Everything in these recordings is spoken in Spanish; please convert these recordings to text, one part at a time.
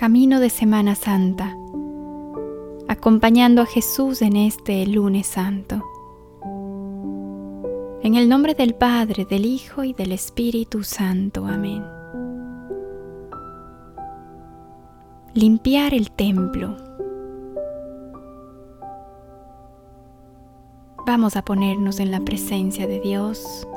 camino de Semana Santa, acompañando a Jesús en este lunes santo. En el nombre del Padre, del Hijo y del Espíritu Santo. Amén. Limpiar el templo. Vamos a ponernos en la presencia de Dios.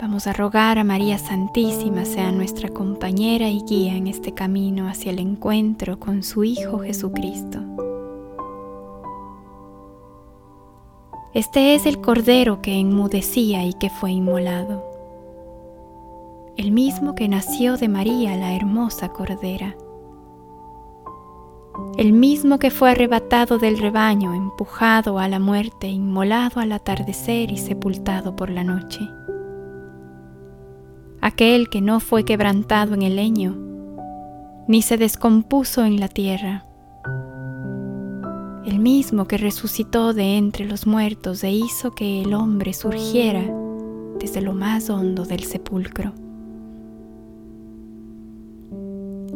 Vamos a rogar a María Santísima sea nuestra compañera y guía en este camino hacia el encuentro con su Hijo Jesucristo. Este es el Cordero que enmudecía y que fue inmolado, el mismo que nació de María la hermosa Cordera, el mismo que fue arrebatado del rebaño, empujado a la muerte, inmolado al atardecer y sepultado por la noche, aquel que no fue quebrantado en el leño, ni se descompuso en la tierra, el mismo que resucitó de entre los muertos e hizo que el hombre surgiera desde lo más hondo del sepulcro.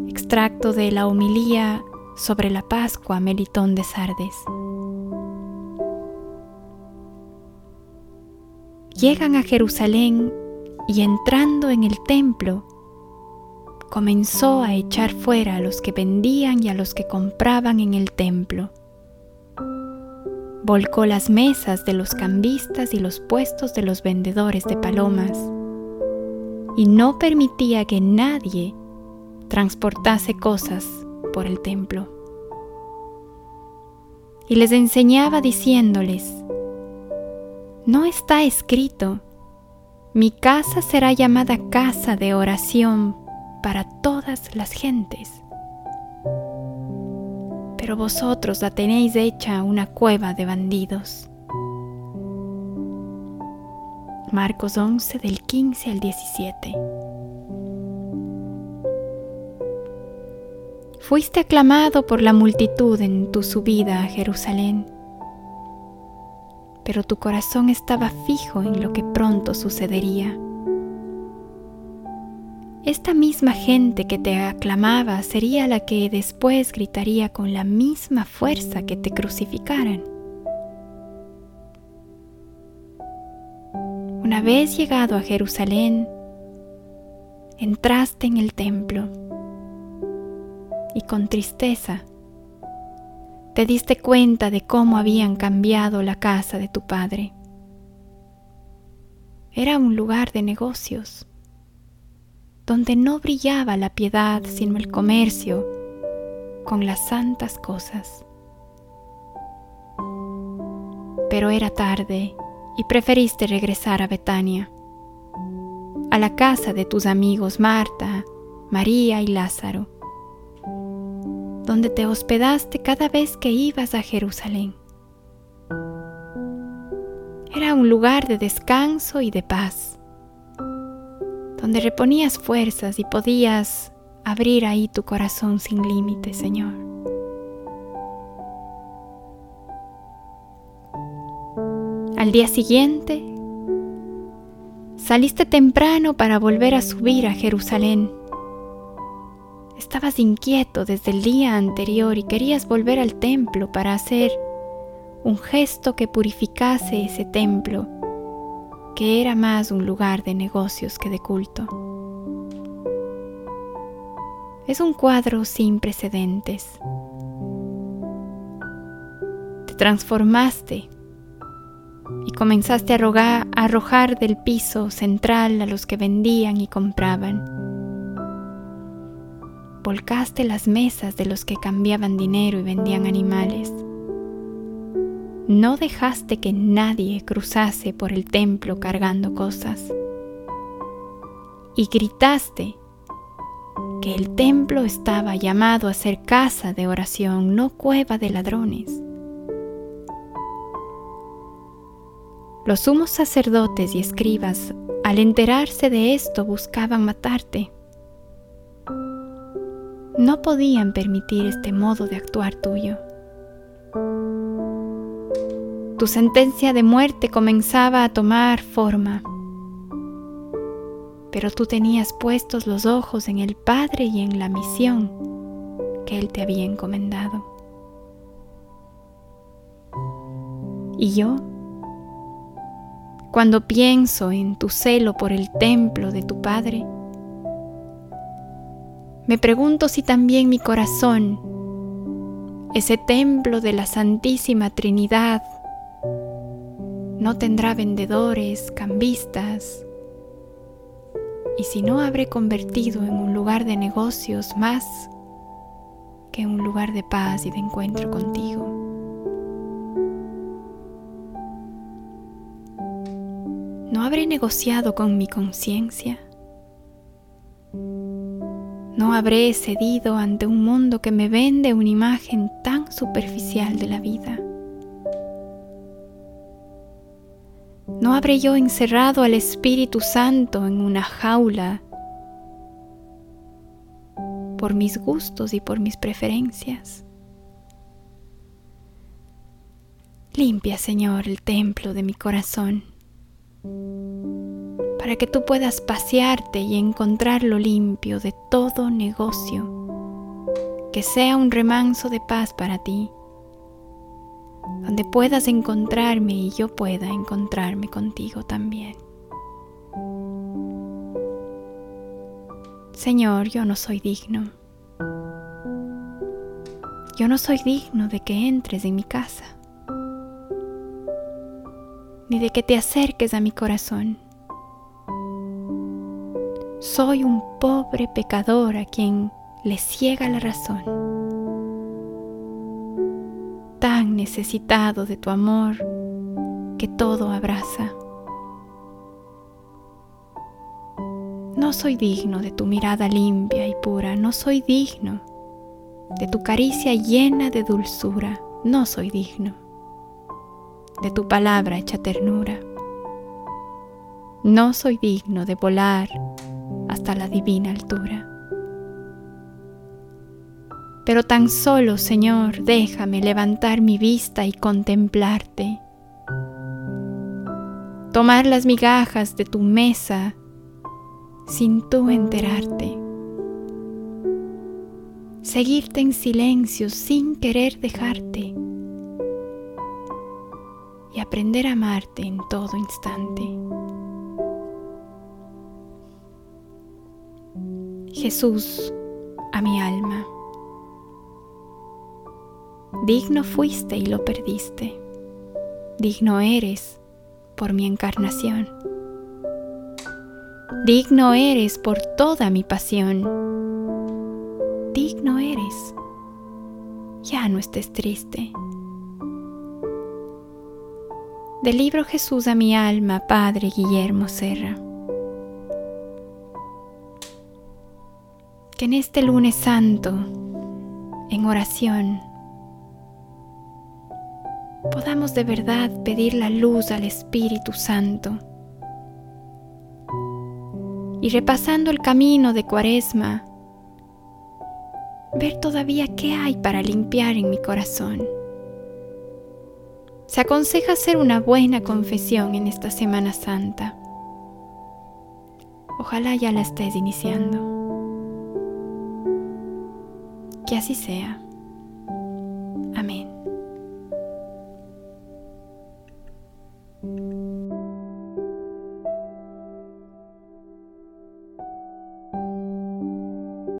Extracto de la homilía sobre la Pascua Melitón de Sardes. Llegan a Jerusalén y entrando en el templo, comenzó a echar fuera a los que vendían y a los que compraban en el templo Volcó las mesas de los cambistas y los puestos de los vendedores de palomas y no permitía que nadie transportase cosas por el templo. Y les enseñaba diciéndoles, no está escrito, mi casa será llamada casa de oración para todas las gentes pero vosotros la tenéis hecha una cueva de bandidos. Marcos 11 del 15 al 17. Fuiste aclamado por la multitud en tu subida a Jerusalén, pero tu corazón estaba fijo en lo que pronto sucedería. Esta misma gente que te aclamaba sería la que después gritaría con la misma fuerza que te crucificaran. Una vez llegado a Jerusalén, entraste en el templo y con tristeza te diste cuenta de cómo habían cambiado la casa de tu padre. Era un lugar de negocios donde no brillaba la piedad sino el comercio con las santas cosas. Pero era tarde y preferiste regresar a Betania, a la casa de tus amigos Marta, María y Lázaro, donde te hospedaste cada vez que ibas a Jerusalén. Era un lugar de descanso y de paz donde reponías fuerzas y podías abrir ahí tu corazón sin límite, Señor. Al día siguiente, saliste temprano para volver a subir a Jerusalén. Estabas inquieto desde el día anterior y querías volver al templo para hacer un gesto que purificase ese templo que era más un lugar de negocios que de culto. Es un cuadro sin precedentes. Te transformaste y comenzaste a, arrojar del piso central a los que vendían y compraban. Volcaste las mesas de los que cambiaban dinero y vendían animales no dejaste que nadie cruzase por el templo cargando cosas. Y gritaste que el templo estaba llamado a ser casa de oración, no cueva de ladrones. Los sumos sacerdotes y escribas, al enterarse de esto, buscaban matarte. No podían permitir este modo de actuar tuyo. Tu sentencia de muerte comenzaba a tomar forma. pero tú tenías puestos los ojos en el Padre y en la misión que Él te había encomendado. Y yo, cuando pienso en tu celo por el templo de tu Padre, me pregunto si también mi corazón, ese templo de la Santísima Trinidad, no tendrá vendedores, cambistas, y si no habré convertido en un lugar de negocios más que un lugar de paz y de encuentro contigo. ¿No habré negociado con mi conciencia? ¿No habré cedido ante un mundo que me vende una imagen tan superficial de la vida? ¿No habré yo encerrado al Espíritu Santo en una jaula por mis gustos y por mis preferencias? Limpia, Señor, el templo de mi corazón, para que tú puedas pasearte y encontrarlo limpio de todo negocio, que sea un remanso de paz para ti donde puedas encontrarme y yo pueda encontrarme contigo también. Señor, yo no soy digno. Yo no soy digno de que entres en mi casa, ni de que te acerques a mi corazón. Soy un pobre pecador a quien le ciega la razón tan necesitado de tu amor que todo abraza. No soy digno de tu mirada limpia y pura, no soy digno de tu caricia llena de dulzura, no soy digno de tu palabra hecha ternura. No soy digno de volar hasta la divina altura. Pero tan solo, Señor, déjame levantar mi vista y contemplarte. Tomar las migajas de tu mesa sin tú enterarte. Seguirte en silencio sin querer dejarte. Y aprender a amarte en todo instante. Jesús, a mi alma. Digno fuiste y lo perdiste. Digno eres por mi encarnación. Digno eres por toda mi pasión. Digno eres. Ya no estés triste. Del libro Jesús a mi alma, Padre Guillermo Serra. Que en este lunes santo, en oración, podamos de verdad pedir la luz al Espíritu Santo. Y repasando el camino de Cuaresma, ver todavía qué hay para limpiar en mi corazón. Se aconseja hacer una buena confesión en esta Semana Santa. Ojalá ya la estés iniciando. Que así sea.